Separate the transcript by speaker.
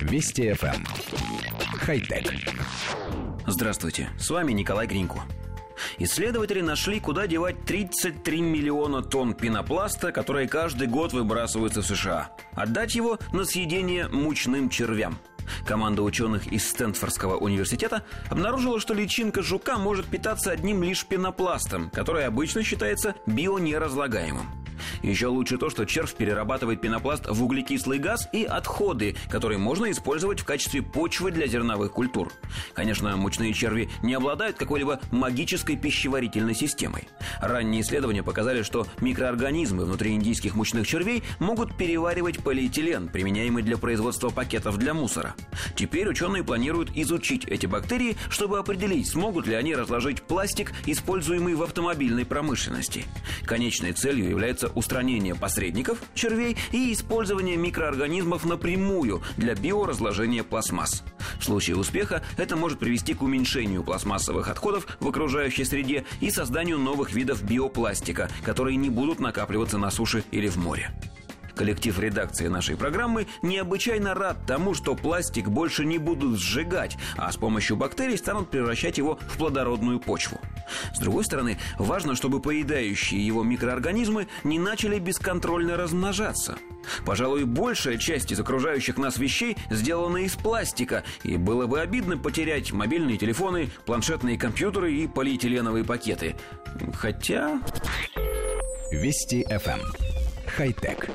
Speaker 1: Вести FM. Эм. Хай-тек.
Speaker 2: Здравствуйте, с вами Николай Гринько. Исследователи нашли, куда девать 33 миллиона тонн пенопласта, которые каждый год выбрасываются в США. Отдать его на съедение мучным червям – Команда ученых из Стэнфордского университета обнаружила, что личинка жука может питаться одним лишь пенопластом, который обычно считается бионеразлагаемым. Еще лучше то, что червь перерабатывает пенопласт в углекислый газ и отходы, которые можно использовать в качестве почвы для зерновых культур. Конечно, мучные черви не обладают какой-либо магической пищеварительной системой. Ранние исследования показали, что микроорганизмы внутри индийских мучных червей могут переваривать полиэтилен, применяемый для производства пакетов для мусора. Теперь ученые планируют изучить эти бактерии, чтобы определить, смогут ли они разложить пластик, используемый в автомобильной промышленности. Конечной целью является устранение посредников, червей и использование микроорганизмов напрямую для биоразложения пластмасс. В случае успеха это может привести к уменьшению пластмассовых отходов в окружающей среде и созданию новых видов биопластика, которые не будут накапливаться на суше или в море. Коллектив редакции нашей программы необычайно рад тому, что пластик больше не будут сжигать, а с помощью бактерий станут превращать его в плодородную почву. С другой стороны, важно, чтобы поедающие его микроорганизмы не начали бесконтрольно размножаться. Пожалуй, большая часть из окружающих нас вещей сделана из пластика, и было бы обидно потерять мобильные телефоны, планшетные компьютеры и полиэтиленовые пакеты. Хотя...
Speaker 1: Вести FM хай-тек.